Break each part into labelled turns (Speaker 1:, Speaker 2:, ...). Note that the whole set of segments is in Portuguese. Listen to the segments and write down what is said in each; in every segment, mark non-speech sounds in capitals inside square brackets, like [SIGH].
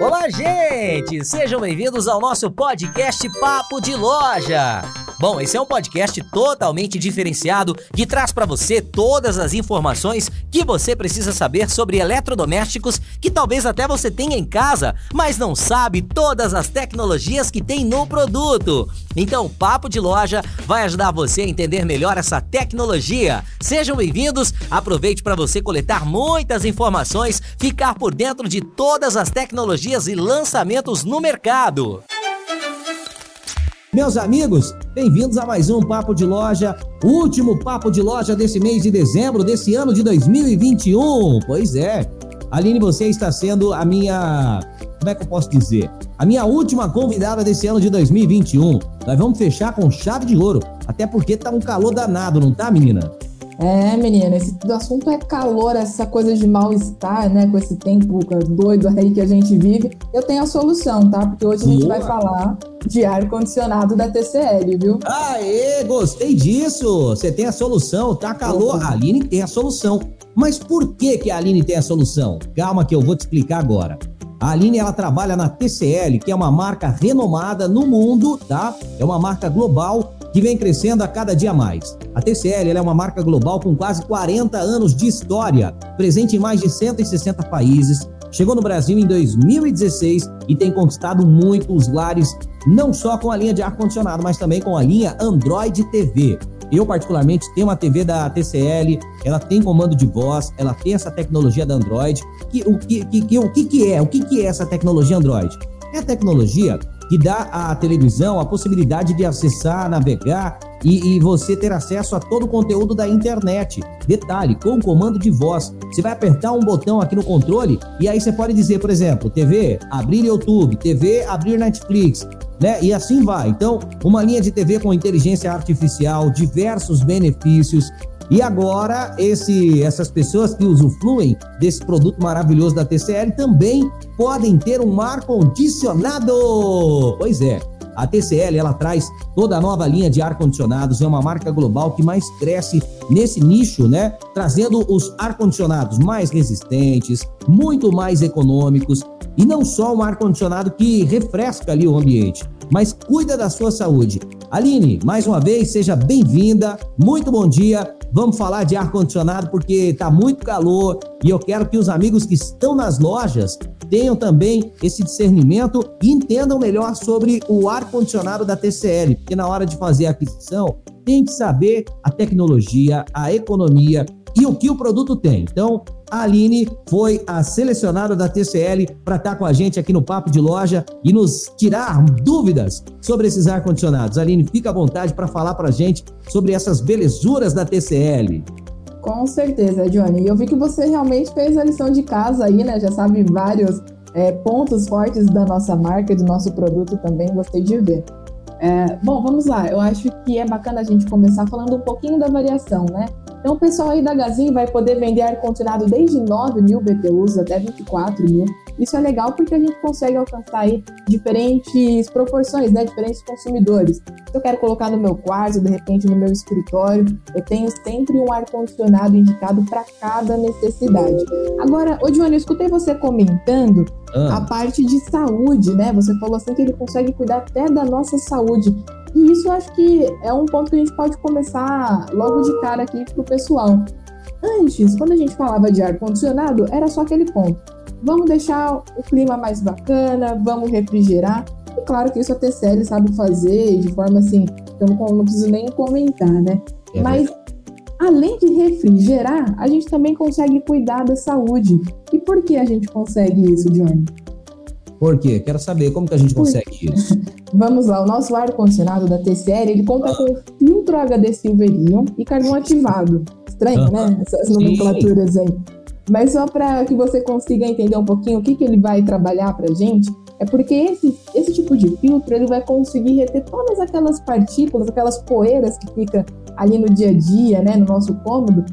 Speaker 1: Olá, gente! Sejam bem-vindos ao nosso podcast Papo de Loja. Bom, esse é um podcast totalmente diferenciado que traz para você todas as informações que você precisa saber sobre eletrodomésticos que talvez até você tenha em casa, mas não sabe todas as tecnologias que tem no produto. Então, o Papo de Loja vai ajudar você a entender melhor essa tecnologia. Sejam bem-vindos. Aproveite para você coletar muitas informações, ficar por dentro de todas as tecnologias e lançamentos no mercado.
Speaker 2: Meus amigos, bem-vindos a mais um Papo de Loja, último Papo de Loja desse mês de dezembro desse ano de 2021. Pois é, Aline, você está sendo a minha. Como é que eu posso dizer? A minha última convidada desse ano de 2021. Nós vamos fechar com chave de ouro, até porque tá um calor danado, não tá, menina?
Speaker 3: É, menina, esse assunto é calor, essa coisa de mal-estar, né? Com esse tempo doido aí que a gente vive. Eu tenho a solução, tá? Porque hoje a gente Boa. vai falar de ar-condicionado da TCL, viu?
Speaker 2: Aê, gostei disso! Você tem a solução, tá calor. A Aline tem a solução. Mas por que, que a Aline tem a solução? Calma que eu vou te explicar agora. A Aline ela trabalha na TCL, que é uma marca renomada no mundo, tá? É uma marca global que vem crescendo a cada dia mais. A TCL é uma marca global com quase 40 anos de história, presente em mais de 160 países. Chegou no Brasil em 2016 e tem conquistado muitos lares, não só com a linha de ar-condicionado, mas também com a linha Android TV. Eu, particularmente, tenho uma TV da TCL, ela tem comando de voz, ela tem essa tecnologia da Android. Que, o, que, que, o que, que é? O que, que é essa tecnologia Android? É a tecnologia que dá à televisão a possibilidade de acessar, navegar e, e, você ter acesso a todo o conteúdo da internet. Detalhe, com o comando de voz. Você vai apertar um botão aqui no controle e aí você pode dizer, por exemplo, TV, abrir YouTube, TV, abrir Netflix, né? E assim vai. Então, uma linha de TV com inteligência artificial, diversos benefícios, e agora, esse, essas pessoas que usufruem desse produto maravilhoso da TCL também podem ter um ar condicionado. Pois é, a TCL ela traz toda a nova linha de ar condicionados, é uma marca global que mais cresce nesse nicho, né? Trazendo os ar condicionados mais resistentes, muito mais econômicos e não só um ar condicionado que refresca ali o ambiente, mas cuida da sua saúde. Aline, mais uma vez, seja bem-vinda. Muito bom dia. Vamos falar de ar-condicionado porque está muito calor e eu quero que os amigos que estão nas lojas tenham também esse discernimento e entendam melhor sobre o ar-condicionado da TCL, porque na hora de fazer a aquisição tem que saber a tecnologia, a economia e o que o produto tem. Então, a Aline foi a selecionada da TCL para estar tá com a gente aqui no Papo de Loja e nos tirar dúvidas sobre esses ar-condicionados. Aline, fica à vontade para falar para a gente sobre essas belezuras da TCL.
Speaker 3: Com certeza, Johnny. Eu vi que você realmente fez a lição de casa aí, né? Já sabe vários é, pontos fortes da nossa marca, do nosso produto também. Gostei de ver. É, bom, vamos lá. Eu acho que é bacana a gente começar falando um pouquinho da variação, né? Então, o pessoal aí da Gazin vai poder vender ar-condicionado desde 9 mil BTUs até 24 mil. Isso é legal porque a gente consegue alcançar aí diferentes proporções, né? Diferentes consumidores. Se eu quero colocar no meu quarto, de repente no meu escritório, eu tenho sempre um ar-condicionado indicado para cada necessidade. Agora, ô Johnny, eu escutei você comentando ah. a parte de saúde, né? Você falou assim que ele consegue cuidar até da nossa saúde. E isso eu acho que é um ponto que a gente pode começar logo de cara aqui pro pessoal. Antes, quando a gente falava de ar-condicionado, era só aquele ponto. Vamos deixar o clima mais bacana, vamos refrigerar. E claro que isso a TCL sabe fazer de forma assim, eu não, não preciso nem comentar, né? É Mas além de refrigerar, a gente também consegue cuidar da saúde. E por que a gente consegue isso, Johnny?
Speaker 2: Por quê? Quero saber como que a gente consegue isso. [LAUGHS]
Speaker 3: Vamos lá, o nosso ar-condicionado da TCL, ele conta com filtro HD Silverion e carvão ativado. Estranho, né? Essas nomenclaturas aí. Mas só para que você consiga entender um pouquinho o que, que ele vai trabalhar para gente, é porque esse, esse tipo de filtro ele vai conseguir reter todas aquelas partículas, aquelas poeiras que fica ali no dia a dia, né, no nosso cômodo,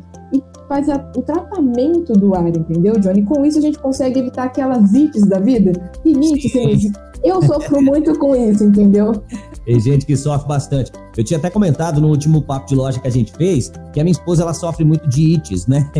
Speaker 3: faz a, o tratamento do ar, entendeu, Johnny? Com isso a gente consegue evitar aquelas ites da vida. Rinite, sinusite. Eu sofro muito com isso, entendeu?
Speaker 2: Tem gente que sofre bastante. Eu tinha até comentado no último papo de loja que a gente fez que a minha esposa ela sofre muito de ites, né? [LAUGHS]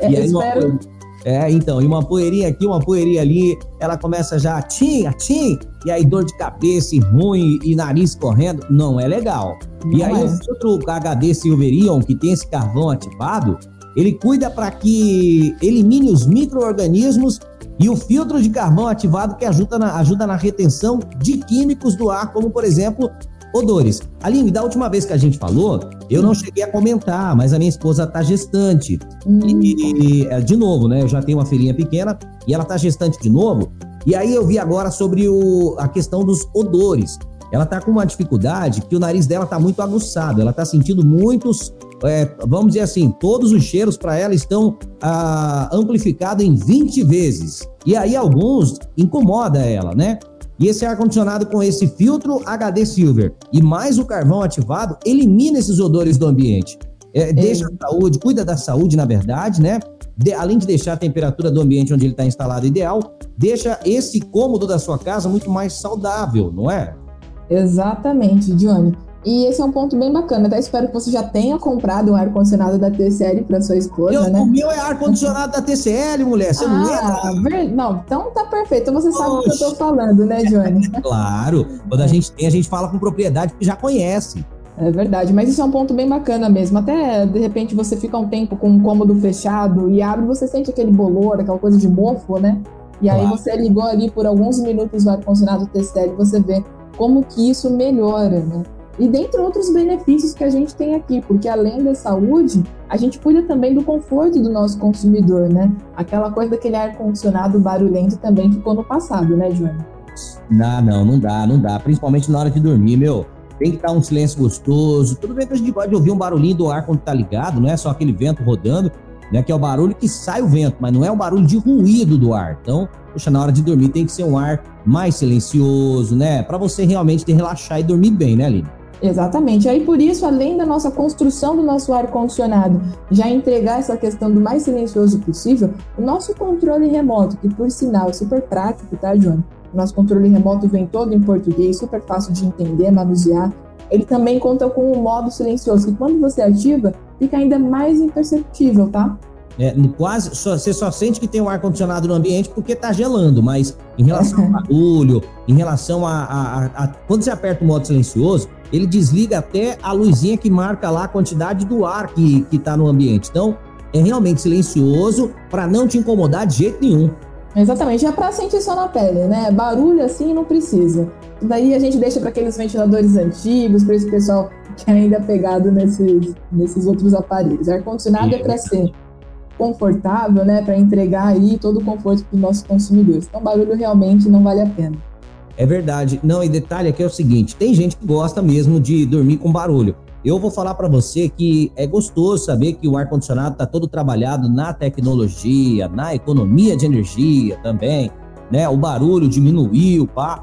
Speaker 3: É, e aí, espero...
Speaker 2: É, então, e uma poeirinha aqui, uma poeirinha ali, ela começa já tim, tim, e aí dor de cabeça e ruim e nariz correndo, não é legal. Não e aí é. o filtro HD Silverion, que tem esse carvão ativado, ele cuida para que elimine os micro-organismos e o filtro de carvão ativado que ajuda na, ajuda na retenção de químicos do ar, como por exemplo odores. Aline, da última vez que a gente falou, eu não cheguei a comentar, mas a minha esposa tá gestante. Hum. E, e, é, de novo, né? Eu já tenho uma filhinha pequena e ela tá gestante de novo. E aí eu vi agora sobre o, a questão dos odores. Ela tá com uma dificuldade que o nariz dela tá muito aguçado. Ela tá sentindo muitos, é, vamos dizer assim, todos os cheiros para ela estão ah, amplificados em 20 vezes. E aí alguns incomoda ela, né? E esse ar-condicionado com esse filtro HD Silver e mais o carvão ativado elimina esses odores do ambiente. É, deixa a saúde, cuida da saúde, na verdade, né? De, além de deixar a temperatura do ambiente onde ele está instalado ideal, deixa esse cômodo da sua casa muito mais saudável, não é?
Speaker 3: Exatamente, Johnny. E esse é um ponto bem bacana. Até espero que você já tenha comprado um ar-condicionado da TCL para sua esposa,
Speaker 2: eu,
Speaker 3: né?
Speaker 2: O meu é ar-condicionado da TCL, mulher. Você ah, não
Speaker 3: é? Ver... Não, então tá perfeito. Então você sabe o que eu tô falando, né, Johnny? [LAUGHS]
Speaker 2: claro. Quando a gente tem, a gente fala com propriedade porque já conhece.
Speaker 3: É verdade, mas isso é um ponto bem bacana mesmo. Até de repente você fica um tempo com um cômodo fechado e abre, você sente aquele bolor, aquela coisa de mofo, né? E aí claro. você ligou ali por alguns minutos o ar-condicionado TCL e você vê como que isso melhora, né? E dentre outros benefícios que a gente tem aqui, porque além da saúde, a gente cuida também do conforto do nosso consumidor, né? Aquela coisa daquele ar-condicionado barulhento também ficou no passado, né, Joana?
Speaker 2: Não, não, não dá, não dá. Principalmente na hora de dormir, meu. Tem que estar um silêncio gostoso. Tudo bem que a gente pode ouvir um barulhinho do ar quando tá ligado, não é só aquele vento rodando, né? Que é o barulho que sai o vento, mas não é o barulho de ruído do ar. Então, poxa, na hora de dormir tem que ser um ar mais silencioso, né? Para você realmente relaxar e dormir bem, né, Aline?
Speaker 3: Exatamente. Aí por isso, além da nossa construção do nosso ar condicionado, já entregar essa questão do mais silencioso possível, o nosso controle remoto, que por sinal é super prático, tá, João? O nosso controle remoto vem todo em português, super fácil de entender, manusear. Ele também conta com o modo silencioso, que quando você ativa, fica ainda mais imperceptível, tá?
Speaker 2: É, quase só, você só sente que tem um ar condicionado no ambiente porque está gelando, mas em relação ao [LAUGHS] barulho, em relação a, a, a, a, quando você aperta o modo silencioso, ele desliga até a luzinha que marca lá a quantidade do ar que está no ambiente. Então é realmente silencioso para não te incomodar de jeito nenhum.
Speaker 3: Exatamente, é para sentir só na pele, né? Barulho assim não precisa. Daí a gente deixa para aqueles ventiladores antigos, para esse pessoal que ainda é pegado nesses, nesses outros aparelhos. Ar condicionado é para ser confortável, né, para entregar aí todo o conforto para os nossos consumidores. Então, barulho realmente não vale a pena.
Speaker 2: É verdade. Não, e detalhe aqui é o seguinte: tem gente que gosta mesmo de dormir com barulho. Eu vou falar para você que é gostoso saber que o ar condicionado está todo trabalhado na tecnologia, na economia de energia também, né? O barulho diminuiu, pá.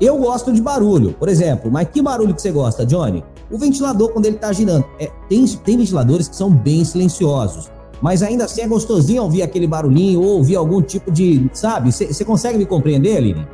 Speaker 2: Eu gosto de barulho, por exemplo. Mas que barulho que você gosta, Johnny? O ventilador quando ele está girando. É, tem, tem ventiladores que são bem silenciosos mas ainda assim é gostosinho ouvir aquele barulhinho ou ouvir algum tipo de, sabe? Você consegue me compreender, Aline?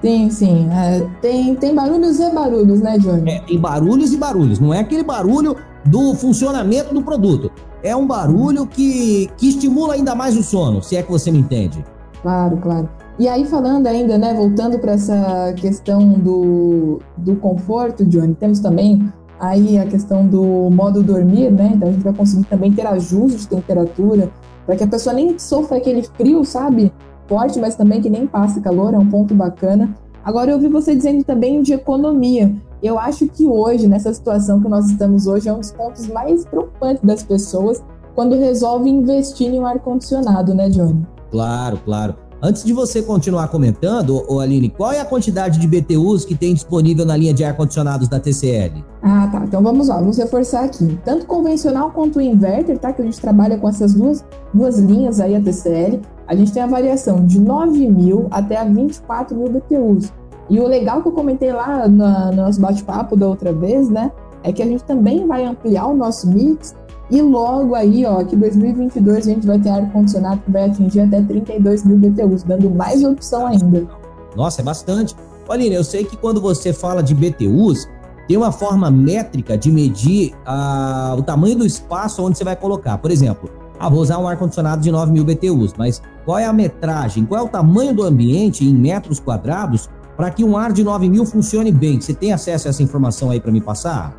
Speaker 3: Sim, sim. É, tem, tem barulhos e barulhos, né, Johnny?
Speaker 2: É, tem barulhos e barulhos. Não é aquele barulho do funcionamento do produto. É um barulho que, que estimula ainda mais o sono, se é que você me entende.
Speaker 3: Claro, claro. E aí, falando ainda, né, voltando para essa questão do, do conforto, Johnny, temos também aí a questão do modo dormir, né? Então a gente vai conseguir também ter ajuste de temperatura para que a pessoa nem sofra aquele frio, sabe? Forte, mas também que nem passe calor, é um ponto bacana. Agora eu ouvi você dizendo também de economia. Eu acho que hoje, nessa situação que nós estamos hoje, é um dos pontos mais preocupantes das pessoas quando resolve investir em um ar-condicionado, né, Johnny?
Speaker 2: Claro, claro. Antes de você continuar comentando, ô Aline, qual é a quantidade de BTUs que tem disponível na linha de ar-condicionados da TCL?
Speaker 3: Ah, tá. Então vamos lá, vamos reforçar aqui. Tanto convencional quanto o inverter, tá? Que a gente trabalha com essas duas, duas linhas aí, a TCL. A gente tem a variação de 9 mil até a 24 mil BTUs. E o legal que eu comentei lá no nosso bate-papo da outra vez, né? É que a gente também vai ampliar o nosso mix e logo aí, ó, que 2022 a gente vai ter ar-condicionado que vai atingir até 32 mil BTUs, dando mais opção ainda.
Speaker 2: Nossa, é bastante. Olha, eu sei que quando você fala de BTUs, tem uma forma métrica de medir ah, o tamanho do espaço onde você vai colocar. Por exemplo, Ah, vou usar um ar-condicionado de 9 mil BTUs, mas qual é a metragem, qual é o tamanho do ambiente em metros quadrados para que um ar de 9 mil funcione bem? Você tem acesso a essa informação aí para me passar?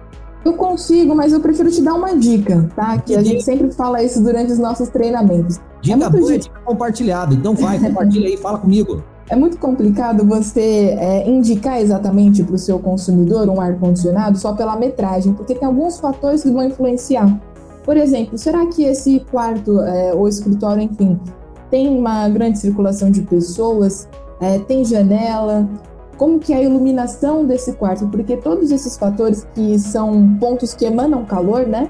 Speaker 3: Eu consigo, mas eu prefiro te dar uma dica, tá? Que a gente sempre fala isso durante os nossos treinamentos.
Speaker 2: Dica é boa, dica compartilhada. Então vai, [LAUGHS] compartilha aí, fala comigo.
Speaker 3: É muito complicado você é, indicar exatamente para o seu consumidor um ar-condicionado só pela metragem, porque tem alguns fatores que vão influenciar. Por exemplo, será que esse quarto é, ou escritório, enfim, tem uma grande circulação de pessoas? É, tem janela? Como que é a iluminação desse quarto? Porque todos esses fatores que são pontos que emanam calor, né?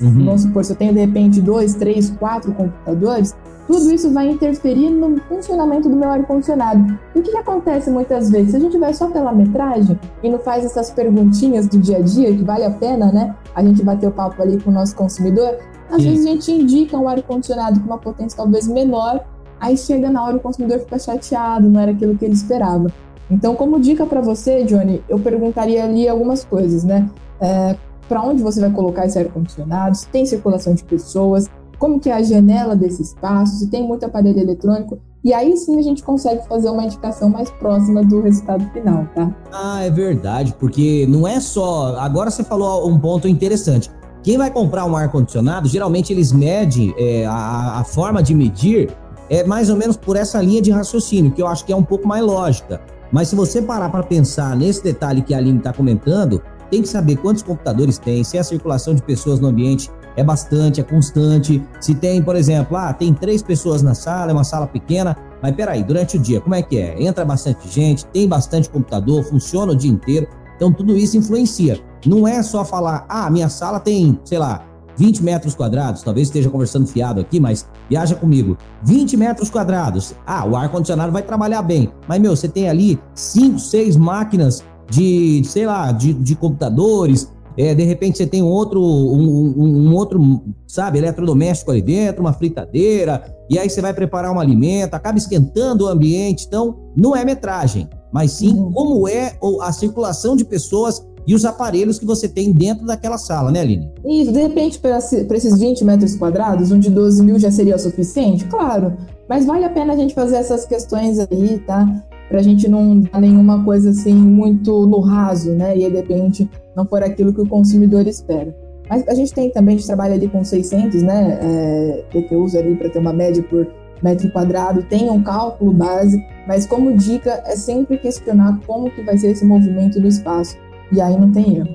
Speaker 3: Uhum. Vamos supor, se eu tenho de repente dois, três, quatro computadores, tudo isso vai interferir no funcionamento do meu ar-condicionado. E o que, que, acontece muitas vezes? Se a gente vai só pela metragem e não faz essas perguntinhas do dia a dia, que vale a pena, né? A gente bater o papo ali com o nosso consumidor, às Sim. vezes a gente indica um ar-condicionado com uma potência talvez menor, aí chega na hora o consumidor fica chateado, não era aquilo que ele esperava. Então, como dica para você, Johnny, eu perguntaria ali algumas coisas, né? É, para onde você vai colocar esse ar-condicionado, se tem circulação de pessoas, como que é a janela desse espaço, se tem muito aparelho eletrônico, e aí sim a gente consegue fazer uma indicação mais próxima do resultado final, tá?
Speaker 2: Ah, é verdade, porque não é só. Agora você falou um ponto interessante. Quem vai comprar um ar-condicionado, geralmente eles medem é, a, a forma de medir é mais ou menos por essa linha de raciocínio, que eu acho que é um pouco mais lógica. Mas se você parar para pensar nesse detalhe que a Aline está comentando, tem que saber quantos computadores tem, se a circulação de pessoas no ambiente é bastante, é constante. Se tem, por exemplo, ah, tem três pessoas na sala, é uma sala pequena, mas peraí, durante o dia, como é que é? Entra bastante gente, tem bastante computador, funciona o dia inteiro. Então tudo isso influencia. Não é só falar, ah, minha sala tem, sei lá, 20 metros quadrados, talvez esteja conversando fiado aqui, mas viaja comigo. 20 metros quadrados. Ah, o ar-condicionado vai trabalhar bem. Mas, meu, você tem ali 5, 6 máquinas de, sei lá, de, de computadores, é, de repente você tem um outro, um, um, um, outro, sabe, eletrodoméstico ali dentro, uma fritadeira, e aí você vai preparar um alimento, acaba esquentando o ambiente. Então, não é metragem, mas sim uhum. como é a circulação de pessoas e os aparelhos que você tem dentro daquela sala, né, Aline?
Speaker 3: Isso, de repente, para esses 20 metros quadrados, um de 12 mil já seria o suficiente? Claro, mas vale a pena a gente fazer essas questões aí, tá? Para a gente não dar nenhuma coisa assim muito no raso, né? E aí, de repente, não for aquilo que o consumidor espera. Mas a gente tem também, a gente trabalha ali com 600, né, é, PTUs ali para ter uma média por metro quadrado, tem um cálculo base, mas como dica é sempre questionar como que vai ser esse movimento do espaço, e aí não tem erro.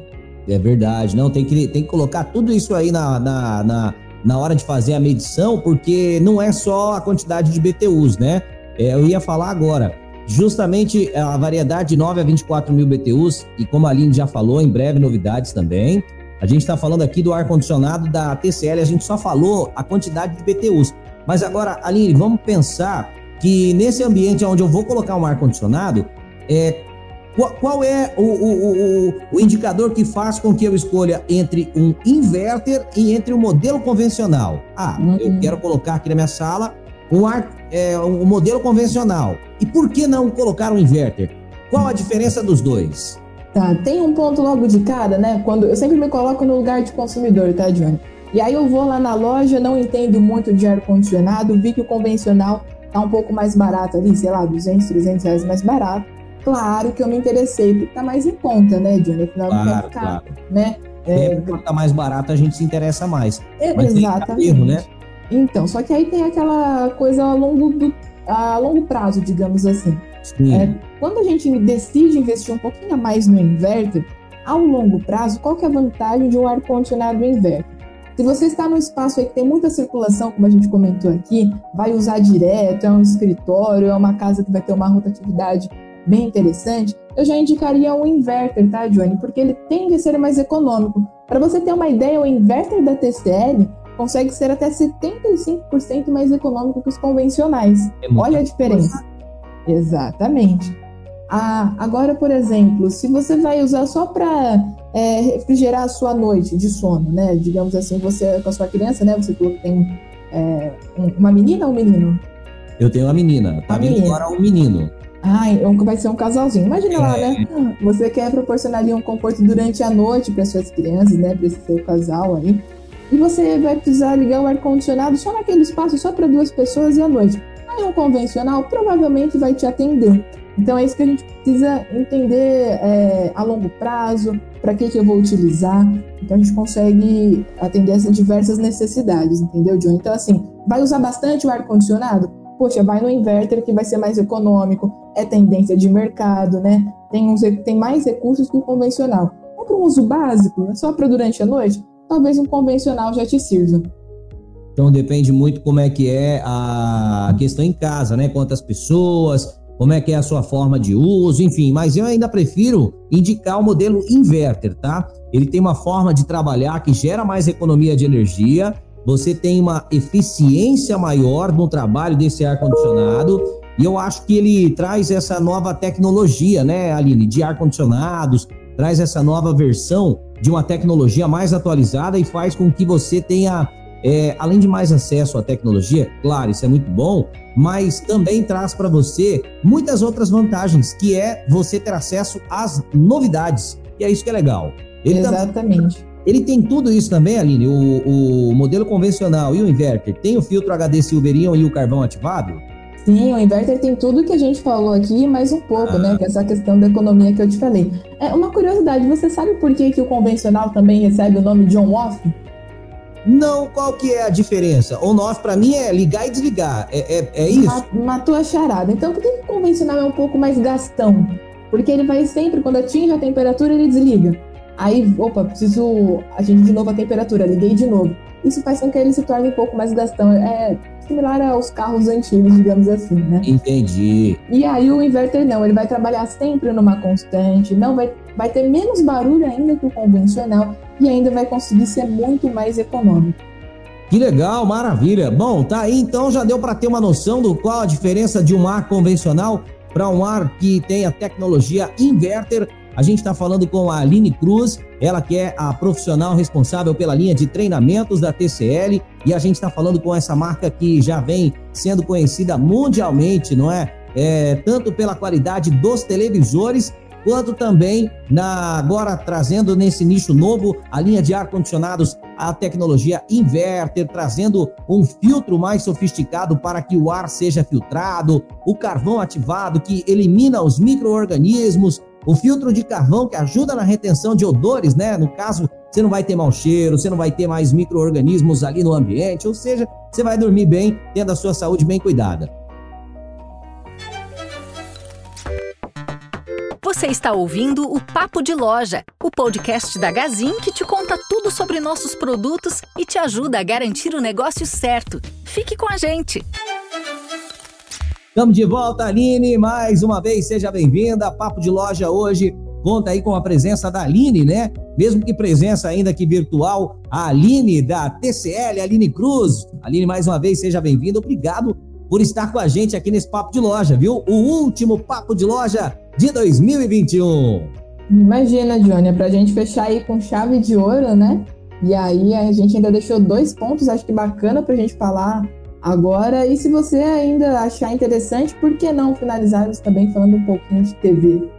Speaker 2: É verdade, não, tem que, tem que colocar tudo isso aí na, na, na, na hora de fazer a medição, porque não é só a quantidade de BTUs, né? É, eu ia falar agora, justamente a variedade de 9 a 24 mil BTUs, e como a Aline já falou, em breve novidades também. A gente está falando aqui do ar-condicionado da TCL, a gente só falou a quantidade de BTUs. Mas agora, Aline, vamos pensar que nesse ambiente onde eu vou colocar um ar-condicionado, é, qual, qual, é o, o, o, o, indicador que faz com que eu escolha entre um inverter e entre um modelo convencional? Ah, uhum. eu quero colocar aqui na minha sala um, ar, é, um modelo convencional. E por que não colocar um inverter? Qual a diferença dos dois?
Speaker 3: Tá, tem um ponto logo de cara, né? Quando eu sempre me coloco no lugar de consumidor, tá, Johnny? E aí eu vou lá na loja, não entendo muito de ar condicionado, vi que o convencional tá um pouco mais barato ali, sei lá, 200, 300 reais mais barato. Claro que eu me interessei, porque tá mais em conta, né, Johnny? Afinal,
Speaker 2: claro, não quer ficar, claro. né? É, quando tá mais barato, a gente se interessa mais.
Speaker 3: É, Mas exatamente. Erro, né? Então, só que aí tem aquela coisa a longo, do, a longo prazo, digamos assim. É, quando a gente decide investir um pouquinho a mais no inverter, ao longo prazo, qual que é a vantagem de um ar-condicionado inverter? Se você está num espaço aí que tem muita circulação, como a gente comentou aqui, vai usar direto, é um escritório, é uma casa que vai ter uma rotatividade bem interessante, eu já indicaria um inverter, tá, Johnny? Porque ele tende a ser mais econômico. Para você ter uma ideia, o inverter da TCL consegue ser até 75% mais econômico que os convencionais. É Olha a diferença. Coisa. Exatamente. Ah, agora, por exemplo, se você vai usar só para é, refrigerar a sua noite de sono, né? Digamos assim, você com a sua criança, né? Você tem é, uma menina ou um menino?
Speaker 2: Eu tenho uma menina. Tá vindo agora um menino.
Speaker 3: Ah, então vai ser um casalzinho. Imagina é. lá, né? Você quer proporcionar ali um conforto durante a noite para suas crianças, né? Para esse seu casal aí. e você vai precisar ligar o ar-condicionado só naquele espaço, só para duas pessoas e à noite. Aí um convencional provavelmente vai te atender. Então é isso que a gente precisa entender é, a longo prazo, para que, que eu vou utilizar. Então a gente consegue atender essas diversas necessidades, entendeu, John? Então, assim, vai usar bastante o ar-condicionado? Poxa, vai no inverter que vai ser mais econômico, é tendência de mercado, né? Tem, uns, tem mais recursos que o convencional. É para um uso básico, é só para durante a noite? Talvez um convencional já te sirva.
Speaker 2: Então depende muito como é que é a questão em casa, né? Quantas pessoas, como é que é a sua forma de uso, enfim, mas eu ainda prefiro indicar o modelo inverter, tá? Ele tem uma forma de trabalhar que gera mais economia de energia, você tem uma eficiência maior no trabalho desse ar condicionado, e eu acho que ele traz essa nova tecnologia, né, Aline, de ar condicionados, traz essa nova versão de uma tecnologia mais atualizada e faz com que você tenha é, além de mais acesso à tecnologia, claro, isso é muito bom, mas também traz para você muitas outras vantagens, que é você ter acesso às novidades. E é isso que é legal.
Speaker 3: Ele Exatamente.
Speaker 2: Tam... Ele tem tudo isso também, Aline, o, o, modelo convencional e o inverter. Tem o filtro HD Silverion e o carvão ativado?
Speaker 3: Sim, o inverter tem tudo que a gente falou aqui, mais um pouco, né, ah. né? Que é essa questão da economia que eu te falei. É uma curiosidade, você sabe por que, que o convencional também recebe o nome de on-off?
Speaker 2: Não, qual que é a diferença? On-off para mim é ligar e desligar, é, é, é isso?
Speaker 3: Matou a charada. Então por que o convencional é um pouco mais gastão? Porque ele vai sempre, quando atinge a temperatura, ele desliga. Aí, opa, preciso atingir de novo a temperatura, liguei de novo. Isso faz com que ele se torne um pouco mais gastão. É similar aos carros antigos, digamos assim, né?
Speaker 2: Entendi.
Speaker 3: E aí o inverter não, ele vai trabalhar sempre numa constante, não vai, vai ter menos barulho ainda que o convencional e ainda vai conseguir ser muito mais econômico.
Speaker 2: Que legal, maravilha. Bom, tá aí então já deu para ter uma noção do qual a diferença de um ar convencional para um ar que tem a tecnologia inverter. A gente está falando com a Aline Cruz, ela que é a profissional responsável pela linha de treinamentos da TCL, e a gente está falando com essa marca que já vem sendo conhecida mundialmente, não é? é tanto pela qualidade dos televisores quanto também na agora trazendo nesse nicho novo a linha de ar condicionados, a tecnologia inverter, trazendo um filtro mais sofisticado para que o ar seja filtrado, o carvão ativado que elimina os micro-organismos, o filtro de carvão que ajuda na retenção de odores, né? No caso, você não vai ter mau cheiro, você não vai ter mais micro-organismos ali no ambiente, ou seja, você vai dormir bem, tendo a sua saúde bem cuidada.
Speaker 4: Você está ouvindo o Papo de Loja, o podcast da Gazin que te conta tudo sobre nossos produtos e te ajuda a garantir o negócio certo. Fique com a gente!
Speaker 2: Estamos de volta, Aline, mais uma vez, seja bem-vinda. Papo de Loja hoje conta aí com a presença da Aline, né? Mesmo que presença ainda que virtual, a Aline da TCL, Aline Cruz. Aline, mais uma vez, seja bem-vinda. Obrigado por estar com a gente aqui nesse Papo de Loja, viu? O último Papo de Loja de 2021.
Speaker 3: Imagina, Johnny, é pra gente fechar aí com chave de ouro, né? E aí a gente ainda deixou dois pontos, acho que bacana pra gente falar agora. E se você ainda achar interessante, por que não finalizarmos também falando um pouquinho de TV?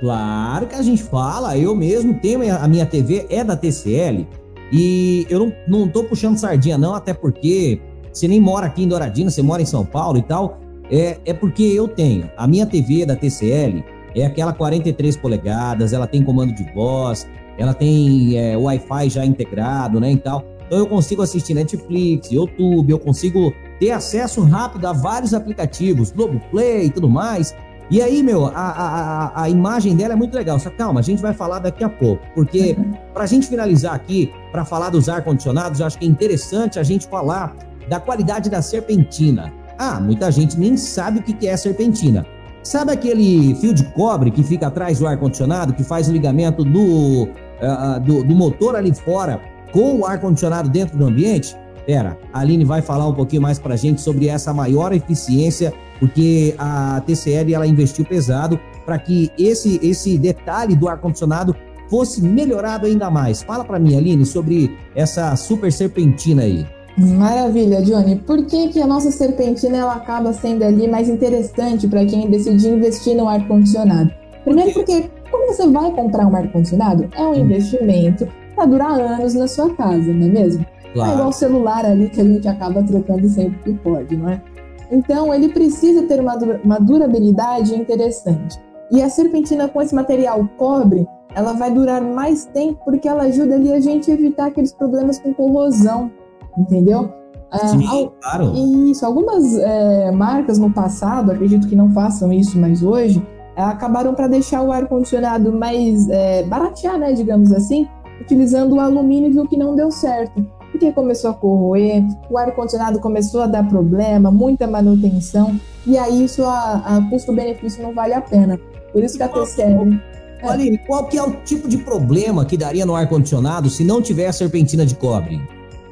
Speaker 2: Claro que a gente fala, eu mesmo tenho a minha TV, é da TCL, e eu não, não tô puxando sardinha não, até porque você nem mora aqui em Douradina, você mora em São Paulo e tal, é, é porque eu tenho. A minha TV da TCL, é aquela 43 polegadas, ela tem comando de voz, ela tem é, Wi-Fi já integrado, né, e tal. Então eu consigo assistir Netflix, YouTube, eu consigo ter acesso rápido a vários aplicativos, Globoplay e tudo mais. E aí, meu, a, a, a imagem dela é muito legal. Só calma, a gente vai falar daqui a pouco. Porque, uhum. para a gente finalizar aqui, para falar dos ar-condicionados, eu acho que é interessante a gente falar da qualidade da serpentina. Ah, muita gente nem sabe o que é serpentina. Sabe aquele fio de cobre que fica atrás do ar-condicionado, que faz o ligamento do, uh, do, do, motor ali fora com o ar-condicionado dentro do ambiente? Pera, a Aline vai falar um pouquinho mais para a gente sobre essa maior eficiência, porque a TCL ela investiu pesado para que esse, esse detalhe do ar-condicionado fosse melhorado ainda mais. Fala para mim, Aline, sobre essa super serpentina aí.
Speaker 3: Maravilha, Johnny. Por que, que a nossa serpentina ela acaba sendo ali mais interessante para quem decidir investir no ar-condicionado? Primeiro porque quando você vai comprar um ar-condicionado, é um investimento para durar anos na sua casa, não é mesmo? Claro. É igual o celular ali que a gente acaba trocando sempre que pode, não é? Então, ele precisa ter uma, uma durabilidade interessante. E a serpentina com esse material cobre, ela vai durar mais tempo porque ela ajuda ali a gente a evitar aqueles problemas com corrosão, entendeu?
Speaker 2: Ah, Sim, al claro.
Speaker 3: Isso, algumas é, marcas no passado, acredito que não façam isso mais hoje, é, acabaram para deixar o ar-condicionado mais é, baratear, né, digamos assim, utilizando o alumínio e viu que não deu certo. Porque começou a corroer, o ar-condicionado começou a dar problema, muita manutenção, e aí isso a, a custo-benefício não vale a pena. Por isso que a TCL.
Speaker 2: É. Aline, qual que é o tipo de problema que daria no ar-condicionado se não tiver serpentina de cobre?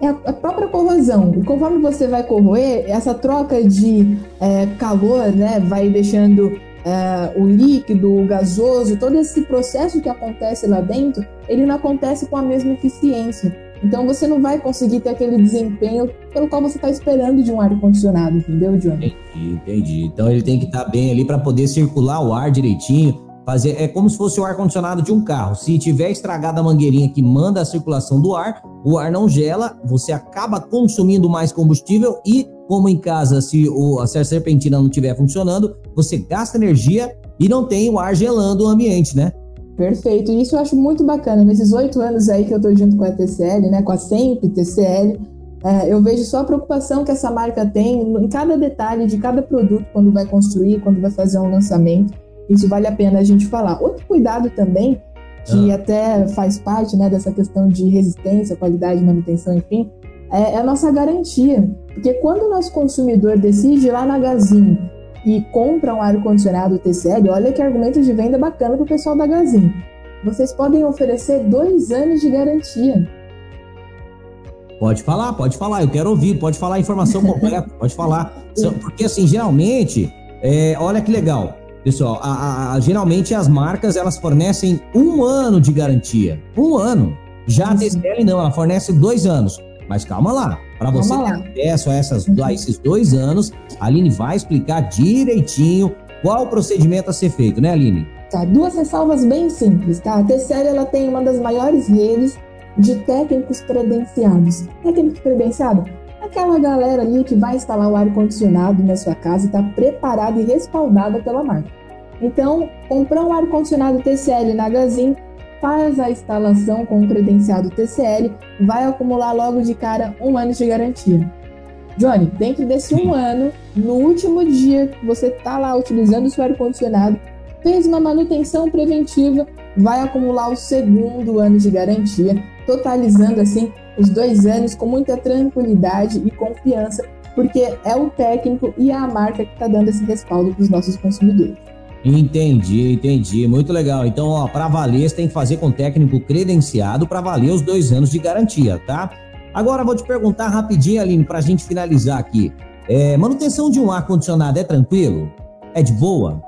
Speaker 3: É a própria corrosão. Conforme você vai corroer, essa troca de é, calor, né, vai deixando é, o líquido, o gasoso, todo esse processo que acontece lá dentro, ele não acontece com a mesma eficiência. Então você não vai conseguir ter aquele desempenho pelo qual você está esperando de um ar condicionado, entendeu, Johnny?
Speaker 2: Entendi, entendi. Então ele tem que estar tá bem ali para poder circular o ar direitinho. Fazer, é como se fosse o ar condicionado de um carro. Se tiver estragada a mangueirinha que manda a circulação do ar, o ar não gela, você acaba consumindo mais combustível e, como em casa, se o, a serpentina não estiver funcionando, você gasta energia e não tem o ar gelando o ambiente, né?
Speaker 3: Perfeito. Isso eu acho muito bacana. Nesses oito anos aí que eu estou junto com a TCL, né, com a Sempre TCL, é, eu vejo só a preocupação que essa marca tem em cada detalhe de cada produto quando vai construir, quando vai fazer um lançamento. Isso vale a pena a gente falar. Outro cuidado também, que ah. até faz parte né, dessa questão de resistência, qualidade, manutenção, enfim, é, é a nossa garantia. Porque quando o nosso consumidor decide ir lá na Gazin e compra um ar-condicionado TCL, olha que argumento de venda bacana para o pessoal da Gazin. Vocês podem oferecer dois anos de garantia.
Speaker 2: Pode falar, pode falar, eu quero ouvir, pode falar a informação completa, pode falar. [LAUGHS] Porque assim, geralmente, é, olha que legal, pessoal, a, a, geralmente as marcas elas fornecem um ano de garantia. Um ano. Já a TCL não, ela fornece dois anos. Mas calma lá, para você ter acesso a, essas, a esses dois anos, a Aline vai explicar direitinho qual o procedimento a ser feito, né, Aline?
Speaker 3: Tá, duas ressalvas bem simples, tá? A TCL ela tem uma das maiores redes de técnicos credenciados. Técnico credenciado? Aquela galera ali que vai instalar o ar-condicionado na sua casa está preparada e respaldada pela marca. Então, comprar um ar-condicionado TCL na Gazin faz a instalação com o credenciado TCL, vai acumular logo de cara um ano de garantia. Johnny, dentro desse um ano, no último dia que você está lá utilizando o seu ar-condicionado, fez uma manutenção preventiva, vai acumular o segundo ano de garantia, totalizando assim os dois anos com muita tranquilidade e confiança, porque é o técnico e a marca que está dando esse respaldo para os nossos consumidores.
Speaker 2: Entendi, entendi. Muito legal. Então, ó, para valer, você tem que fazer com técnico credenciado para valer os dois anos de garantia, tá? Agora, vou te perguntar rapidinho, Aline, para a gente finalizar aqui. É, manutenção de um ar-condicionado é tranquilo? É de boa?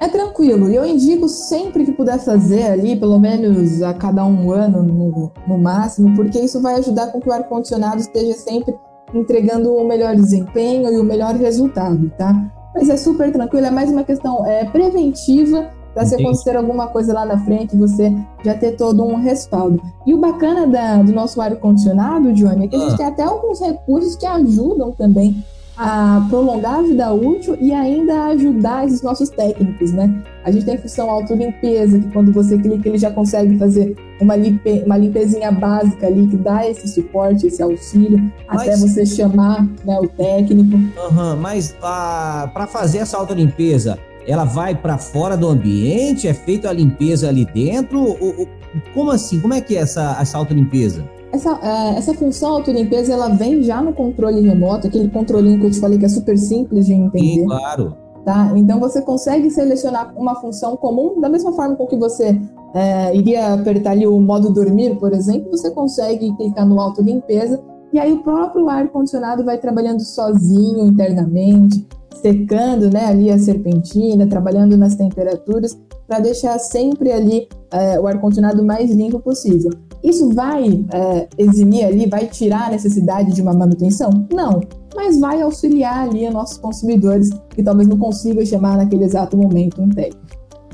Speaker 3: É tranquilo. E eu indico sempre que puder fazer ali, pelo menos a cada um ano no, no máximo, porque isso vai ajudar com que o ar-condicionado esteja sempre entregando o melhor desempenho e o melhor resultado, tá? Mas é super tranquilo, é mais uma questão é, preventiva para se acontecer alguma coisa lá na frente, você já ter todo um respaldo. E o bacana da, do nosso ar-condicionado, Johnny, é que a gente ah. tem até alguns recursos que ajudam também a prolongar a vida útil e ainda ajudar esses nossos técnicos, né? A gente tem a função autolimpeza, que quando você clica, ele já consegue fazer uma, limpe, uma limpezinha básica ali, que dá esse suporte, esse auxílio, mas, até você chamar né, o técnico.
Speaker 2: Uhum, mas para fazer essa autolimpeza, ela vai para fora do ambiente? É feita a limpeza ali dentro? Ou, ou, como assim? Como é que é essa, essa autolimpeza?
Speaker 3: Essa, uh, essa função autolimpeza, ela vem já no controle remoto, aquele controlinho que eu te falei que é super simples de entender.
Speaker 2: Sim, claro.
Speaker 3: Tá? Então você consegue selecionar uma função comum, da mesma forma com que você é, iria apertar ali o modo dormir, por exemplo, você consegue clicar no auto limpeza e aí o próprio ar condicionado vai trabalhando sozinho internamente, secando né, ali a serpentina, trabalhando nas temperaturas para deixar sempre ali é, o ar condicionado mais limpo possível. Isso vai é, eximir ali, vai tirar a necessidade de uma manutenção? Não, mas vai auxiliar ali nossos consumidores que talvez não consigam chamar naquele exato momento um técnico.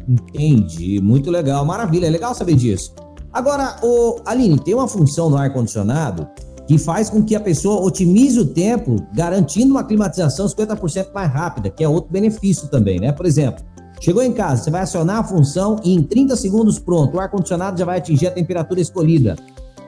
Speaker 2: Entendi, muito legal, maravilha, é legal saber disso. Agora, o Aline, tem uma função no ar-condicionado que faz com que a pessoa otimize o tempo, garantindo uma climatização 50% mais rápida, que é outro benefício também, né? Por exemplo, chegou em casa, você vai acionar a função e em 30 segundos pronto, o ar-condicionado já vai atingir a temperatura escolhida.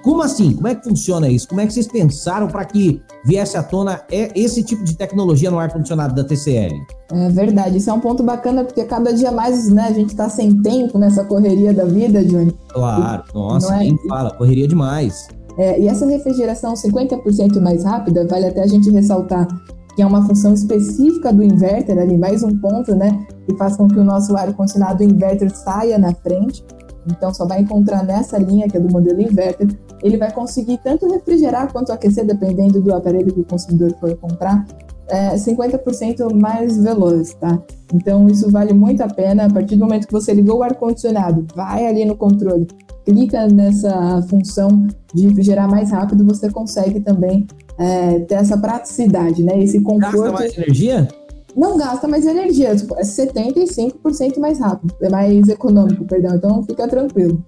Speaker 2: Como assim? Como é que funciona isso? Como é que vocês pensaram para que viesse à tona é, esse tipo de tecnologia no ar-condicionado da TCL?
Speaker 3: É verdade, isso é um ponto bacana, porque cada dia mais né, a gente está sem tempo nessa correria da vida, Johnny.
Speaker 2: Claro, e, nossa, é... quem fala, correria demais.
Speaker 3: É, e essa refrigeração 50% mais rápida, vale até a gente ressaltar que é uma função específica do inverter, ali mais um ponto, né, que faz com que o nosso ar-condicionado inverter saia na frente. Então, só vai encontrar nessa linha, que é do modelo inverter, ele vai conseguir tanto refrigerar quanto aquecer, dependendo do aparelho que o consumidor for comprar, é, 50% mais veloz, tá? Então, isso vale muito a pena. A partir do momento que você ligou o ar-condicionado, vai ali no controle, clica nessa função de refrigerar mais rápido, você consegue também é, ter essa praticidade, né? Esse conforto. Gasta
Speaker 2: mais energia?
Speaker 3: Não gasta mais energia, tipo, é 75% mais rápido, é mais econômico, perdão. Então, fica tranquilo.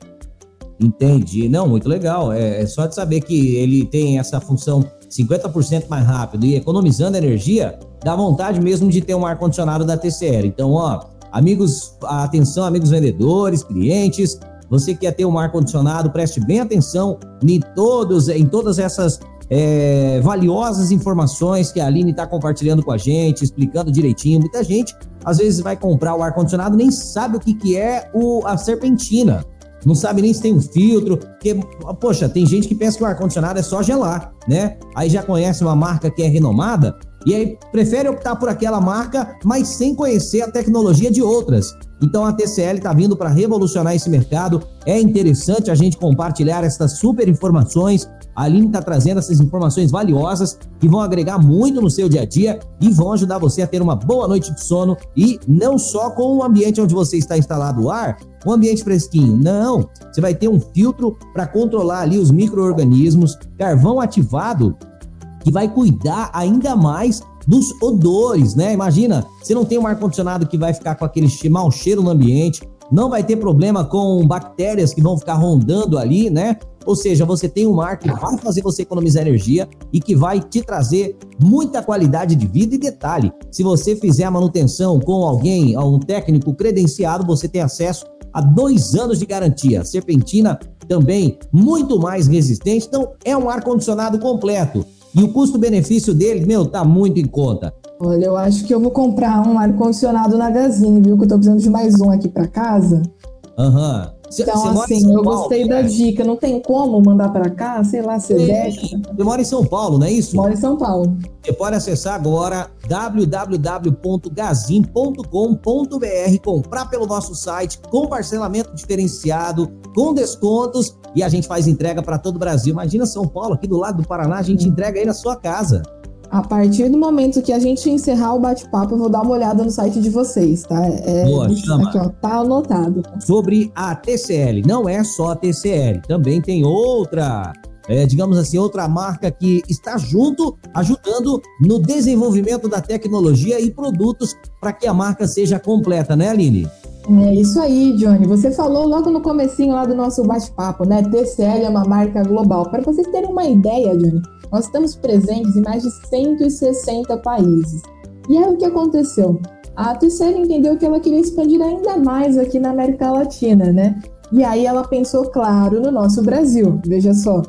Speaker 2: Entendi. Não, muito legal. É, é, só de saber que ele tem essa função 50% mais rápido e economizando energia, dá vontade mesmo de ter um ar-condicionado da TCL. Então, ó, amigos, atenção, amigos vendedores, clientes, você quer ter um ar-condicionado, preste bem atenção em, todos, em todas essas é, valiosas informações que a Aline está compartilhando com a gente, explicando direitinho. Muita gente, às vezes, vai comprar o ar-condicionado nem sabe o que, que é o, a serpentina não sabe nem se tem um filtro, porque, poxa, tem gente que pensa que o ar-condicionado é só gelar, né? Aí já conhece uma marca que é renomada e aí prefere optar por aquela marca, mas sem conhecer a tecnologia de outras. Então a TCL está vindo para revolucionar esse mercado. É interessante a gente compartilhar essas super informações. A Aline está trazendo essas informações valiosas que vão agregar muito no seu dia a dia e vão ajudar você a ter uma boa noite de sono e não só com o ambiente onde você está instalado o ar, um ambiente fresquinho. Não, você vai ter um filtro para controlar ali os micro-organismos, carvão ativado que vai cuidar ainda mais dos odores, né? Imagina, você não tem um ar-condicionado que vai ficar com aquele mau cheiro no ambiente, não vai ter problema com bactérias que vão ficar rondando ali, né? Ou seja, você tem um ar que vai fazer você economizar energia e que vai te trazer muita qualidade de vida. E detalhe: se você fizer a manutenção com alguém, um técnico credenciado, você tem acesso a dois anos de garantia. Serpentina também muito mais resistente. Então, é um ar-condicionado completo. E o custo-benefício dele, meu, tá muito em conta.
Speaker 3: Olha, eu acho que eu vou comprar um ar-condicionado na Gazine, viu? Que eu tô precisando de mais um aqui para casa.
Speaker 2: Aham. Uhum.
Speaker 3: Cê, então, cê assim, eu Paulo, gostei da dica. Não tem como mandar para cá? Sei lá, deixa.
Speaker 2: Você mora em São Paulo, não é isso?
Speaker 3: Mora em São Paulo.
Speaker 2: Você pode acessar agora www.gazin.com.br, comprar pelo nosso site, com parcelamento diferenciado, com descontos e a gente faz entrega para todo o Brasil. Imagina São Paulo, aqui do lado do Paraná, a gente entrega aí na sua casa.
Speaker 3: A partir do momento que a gente encerrar o bate-papo, eu vou dar uma olhada no site de vocês, tá?
Speaker 2: É, Boa, chama.
Speaker 3: Aqui, ó, tá anotado.
Speaker 2: Sobre a TCL, não é só a TCL, também tem outra, é, digamos assim, outra marca que está junto, ajudando no desenvolvimento da tecnologia e produtos para que a marca seja completa, né, Aline?
Speaker 3: É isso aí, Johnny. Você falou logo no comecinho lá do nosso bate-papo, né? TCL é uma marca global. Para vocês terem uma ideia, Johnny, nós estamos presentes em mais de 160 países. E aí o que aconteceu? A TCL entendeu que ela queria expandir ainda mais aqui na América Latina, né? E aí ela pensou, claro, no nosso Brasil. Veja só,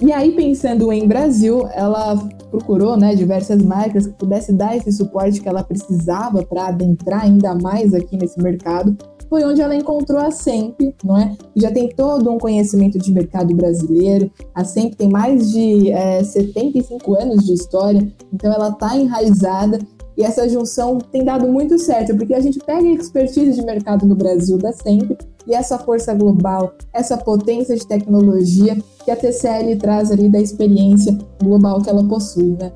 Speaker 3: e aí, pensando em Brasil, ela procurou né, diversas marcas que pudessem dar esse suporte que ela precisava para adentrar ainda mais aqui nesse mercado. Foi onde ela encontrou a Semp, não é? Que já tem todo um conhecimento de mercado brasileiro. A Semp tem mais de é, 75 anos de história, então ela está enraizada e essa junção tem dado muito certo, porque a gente pega a expertise de mercado no Brasil da Sempre e essa força global, essa potência de tecnologia que a TCL traz ali da experiência global que ela possui, né?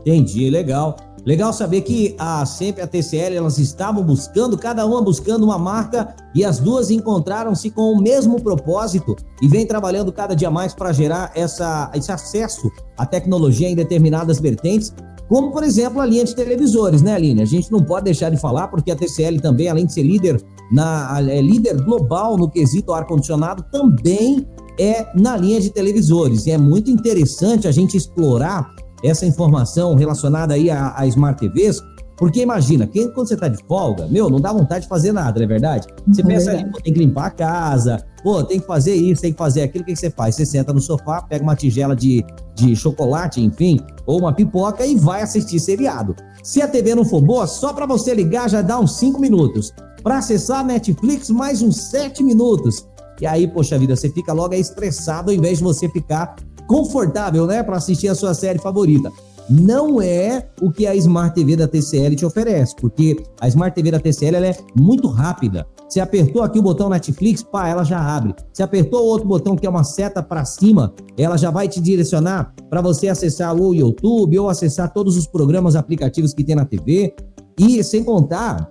Speaker 2: Entendi, legal. Legal saber que a sempre a TCL elas estavam buscando, cada uma buscando uma marca e as duas encontraram-se com o mesmo propósito e vem trabalhando cada dia mais para gerar essa, esse acesso à tecnologia em determinadas vertentes como, por exemplo, a linha de televisores, né, Aline? A gente não pode deixar de falar, porque a TCL também, além de ser líder, na, é líder global no quesito ar-condicionado, também é na linha de televisores. E é muito interessante a gente explorar essa informação relacionada aí a, a Smart TVs, porque imagina, quem, quando você tá de folga, meu, não dá vontade de fazer nada, não é verdade? Você é pensa verdade. ali, tem que limpar a casa, pô, tem que fazer isso, tem que fazer aquilo, o que, que você faz? Você senta no sofá, pega uma tigela de, de chocolate, enfim, ou uma pipoca e vai assistir seriado. Se a TV não for boa, só para você ligar já dá uns 5 minutos. Para acessar a Netflix, mais uns 7 minutos. E aí, poxa vida, você fica logo estressado ao invés de você ficar confortável, né, para assistir a sua série favorita não é o que a Smart TV da TCL te oferece, porque a Smart TV da TCL é muito rápida. Você apertou aqui o botão Netflix, pá, ela já abre. Você apertou outro botão que é uma seta para cima, ela já vai te direcionar para você acessar o YouTube ou acessar todos os programas, aplicativos que tem na TV. E sem contar,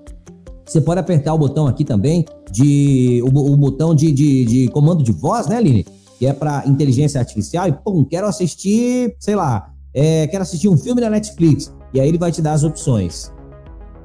Speaker 2: você pode apertar o botão aqui também de o, o botão de, de, de comando de voz, né, Aline? Que é para inteligência artificial e pum, quero assistir, sei lá, é, quero assistir um filme na Netflix. E aí ele vai te dar as opções.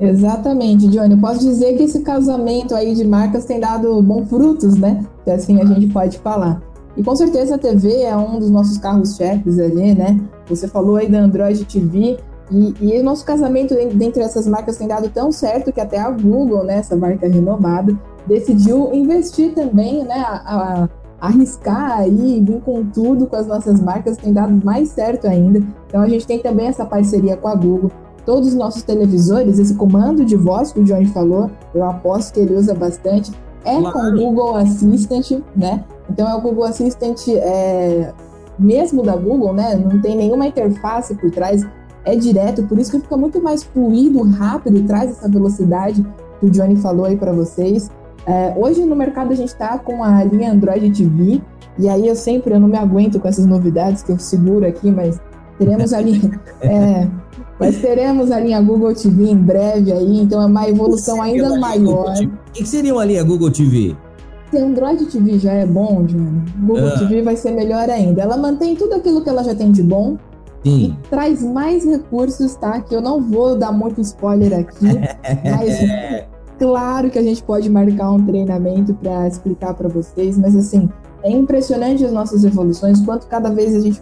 Speaker 3: Exatamente, Johnny. Eu posso dizer que esse casamento aí de marcas tem dado bons frutos, né? Que assim a gente pode falar. E com certeza a TV é um dos nossos carros-chefes ali, né? Você falou aí da Android TV. E, e o nosso casamento dentre essas marcas tem dado tão certo que até a Google, né, essa marca renomada, decidiu investir também, né, a, a arriscar aí, vir com tudo com as nossas marcas tem dado mais certo ainda. Então a gente tem também essa parceria com a Google. Todos os nossos televisores, esse comando de voz que o Johnny falou, eu aposto que ele usa bastante, é claro. com o Google Assistant, né? Então é o Google Assistant é, mesmo da Google, né? Não tem nenhuma interface por trás, é direto, por isso que fica muito mais fluido, rápido, traz essa velocidade que o Johnny falou aí para vocês. É, hoje no mercado a gente está com a linha Android TV, e aí eu sempre eu não me aguento com essas novidades que eu seguro aqui, mas teremos a linha. [LAUGHS] É, mas teremos a linha Google TV em breve aí, então é uma evolução ainda maior.
Speaker 2: O que seria uma linha Google TV?
Speaker 3: Se Android TV já é bom, Johnny, Google ah. TV vai ser melhor ainda. Ela mantém tudo aquilo que ela já tem de bom, Sim. E traz mais recursos, tá? Que eu não vou dar muito spoiler aqui, [LAUGHS] mas Claro que a gente pode marcar um treinamento para explicar para vocês, mas assim, é impressionante as nossas evoluções, quanto cada vez a gente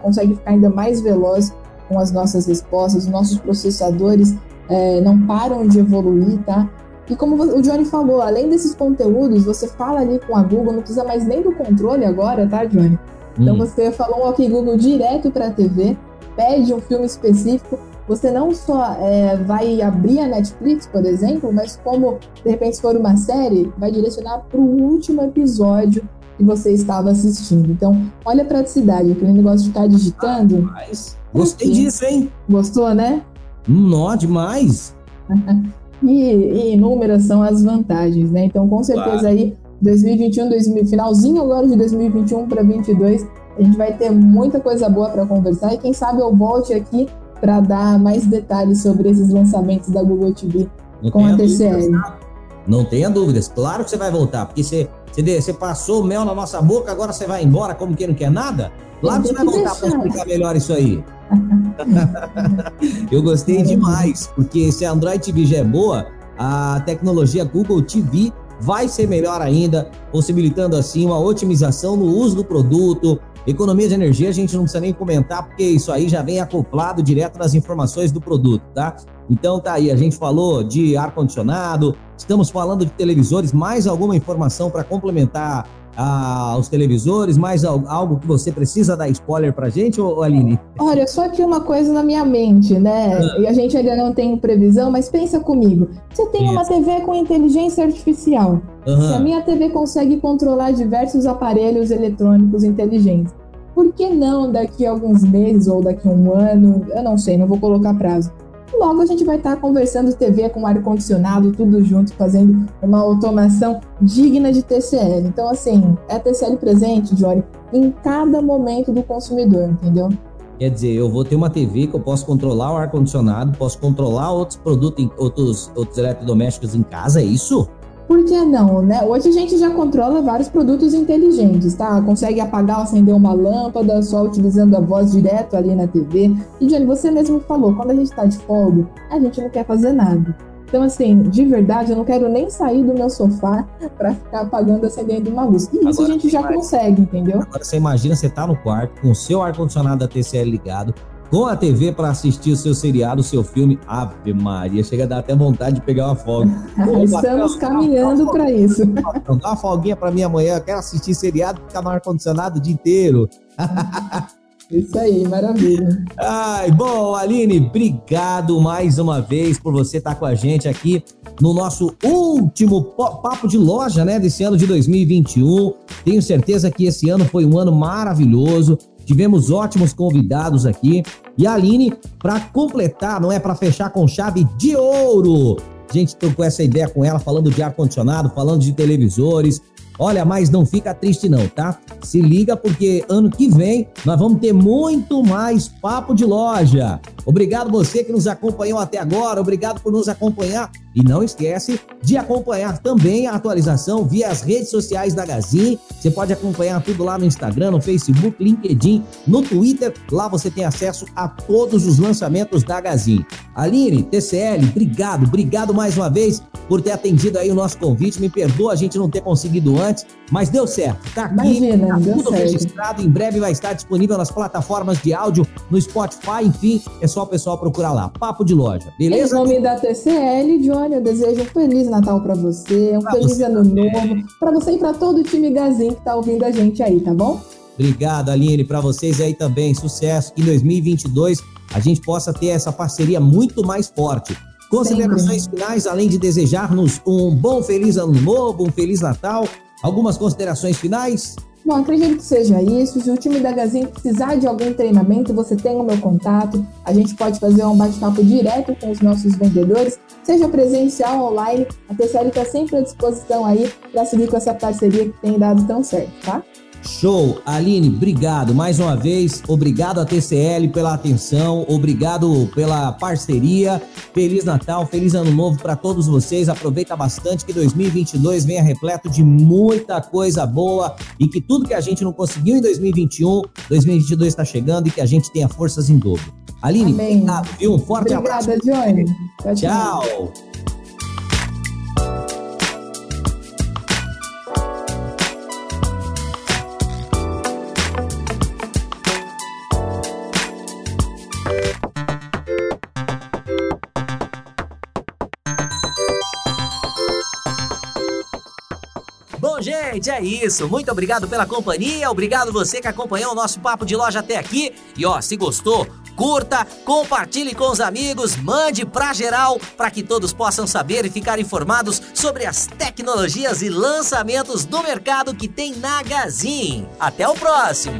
Speaker 3: consegue ficar ainda mais veloz com as nossas respostas, os nossos processadores é, não param de evoluir, tá? E como o Johnny falou, além desses conteúdos, você fala ali com a Google, não precisa mais nem do controle agora, tá, Johnny? Então hum. você falou um OK Google direto para a TV, pede um filme específico, você não só é, vai abrir a Netflix, por exemplo, mas como, de repente, for uma série, vai direcionar para o último episódio que você estava assistindo. Então, olha a praticidade, aquele negócio de ficar digitando.
Speaker 2: Ah, gostei disso, hein?
Speaker 3: Gostou, né?
Speaker 2: Nó, demais! [LAUGHS]
Speaker 3: e, e inúmeras são as vantagens, né? Então, com certeza claro. aí, 2021, 2000, finalzinho agora de 2021 para 2022, a gente vai ter muita coisa boa para conversar e quem sabe eu volte aqui para dar mais detalhes sobre esses lançamentos da Google TV não com a TCL. Dúvidas,
Speaker 2: não tenha dúvidas, claro que você vai voltar, porque você, você, você passou o mel na nossa boca, agora você vai embora como quem não quer nada? Claro que você vai voltar para explicar melhor isso aí. [LAUGHS] Eu gostei demais, porque se a Android TV já é boa, a tecnologia Google TV vai ser melhor ainda, possibilitando assim uma otimização no uso do produto, Economia de energia a gente não precisa nem comentar, porque isso aí já vem acoplado direto nas informações do produto, tá? Então tá aí, a gente falou de ar-condicionado, estamos falando de televisores, mais alguma informação para complementar ah, os televisores, mais algo que você precisa dar spoiler pra gente, ou, Aline?
Speaker 3: Olha, só que uma coisa na minha mente, né? Ah. E a gente ainda não tem previsão, mas pensa comigo. Você tem Isso. uma TV com inteligência artificial. Uhum. Se a minha TV consegue controlar diversos aparelhos eletrônicos inteligentes, por que não daqui a alguns meses ou daqui a um ano? Eu não sei, não vou colocar prazo logo a gente vai estar conversando TV com ar-condicionado, tudo junto, fazendo uma automação digna de TCL. Então, assim, é TCL presente, Jory, em cada momento do consumidor, entendeu?
Speaker 2: Quer dizer, eu vou ter uma TV que eu posso controlar o ar-condicionado, posso controlar outros produtos, outros, outros eletrodomésticos em casa, é isso?
Speaker 3: Por que não, né? Hoje a gente já controla vários produtos inteligentes, tá? Consegue apagar ou acender uma lâmpada só utilizando a voz direto ali na TV. E, Johnny, você mesmo falou, quando a gente tá de folga, a gente não quer fazer nada. Então, assim, de verdade, eu não quero nem sair do meu sofá [LAUGHS] para ficar apagando, acendendo uma luz. E isso Agora, a gente já consegue, entendeu?
Speaker 2: Agora você imagina, você tá no quarto com o seu ar-condicionado da TCL ligado, com a TV para assistir o seu seriado, o seu filme. Ave Maria, chega a dar até vontade de pegar uma folga. [LAUGHS]
Speaker 3: Estamos caminhando para isso.
Speaker 2: Dá uma folguinha para mim amanhã, eu quero assistir seriado, ficar no ar-condicionado o dia inteiro. [LAUGHS]
Speaker 3: Isso aí, maravilha.
Speaker 2: Ai, bom, Aline, obrigado mais uma vez por você estar com a gente aqui no nosso último papo de loja, né, desse ano de 2021. Tenho certeza que esse ano foi um ano maravilhoso. Tivemos ótimos convidados aqui. E a Aline, para completar, não é para fechar com chave de ouro. A gente trocou essa ideia com ela, falando de ar-condicionado, falando de televisores, Olha, mas não fica triste não, tá? Se liga porque ano que vem nós vamos ter muito mais papo de loja. Obrigado você que nos acompanhou até agora, obrigado por nos acompanhar e não esquece de acompanhar também a atualização via as redes sociais da Gazin. Você pode acompanhar tudo lá no Instagram, no Facebook, LinkedIn, no Twitter. Lá você tem acesso a todos os lançamentos da Gazin. Aline, TCL, obrigado, obrigado mais uma vez por ter atendido aí o nosso convite. Me perdoa a gente não ter conseguido antes, mas deu certo. Tá aqui, Imagina, tá tudo certo. registrado. Em breve vai estar disponível nas plataformas de áudio, no Spotify, enfim, é só o pessoal procurar lá. Papo de loja, beleza?
Speaker 3: Em nome da TCL, Johnny, eu desejo um Feliz Natal para você, um pra Feliz você Ano também. Novo, para você e para todo o time Gazin que tá ouvindo a gente aí, tá bom?
Speaker 2: Obrigado, Aline, para vocês aí também. Sucesso que em 2022 a gente possa ter essa parceria muito mais forte. Considerações Sempre. finais, além de desejar-nos um bom feliz ano novo, um feliz Natal. Algumas considerações finais?
Speaker 3: Bom, acredito que seja isso. Se o time da Gazin precisar de algum treinamento, você tem o meu contato. A gente pode fazer um bate-papo direto com os nossos vendedores, seja presencial ou online. A TCL está sempre à disposição aí para seguir com essa parceria que tem dado tão certo, tá?
Speaker 2: Show! Aline, obrigado mais uma vez. Obrigado a TCL pela atenção, obrigado pela parceria. Feliz Natal, feliz Ano Novo para todos vocês. Aproveita bastante que 2022 venha repleto de muita coisa boa e que tudo que a gente não conseguiu em 2021, 2022 está chegando e que a gente tenha forças em dobro. Aline, Amém. obrigado, viu? Um forte
Speaker 3: Obrigada, abraço. Johnny.
Speaker 2: tchau. tchau.
Speaker 1: Gente, é isso. Muito obrigado pela companhia. Obrigado você que acompanhou o nosso papo de loja até aqui. E ó, se gostou, curta, compartilhe com os amigos, mande pra geral para que todos possam saber e ficar informados sobre as tecnologias e lançamentos do mercado que tem na Gazin. Até o próximo.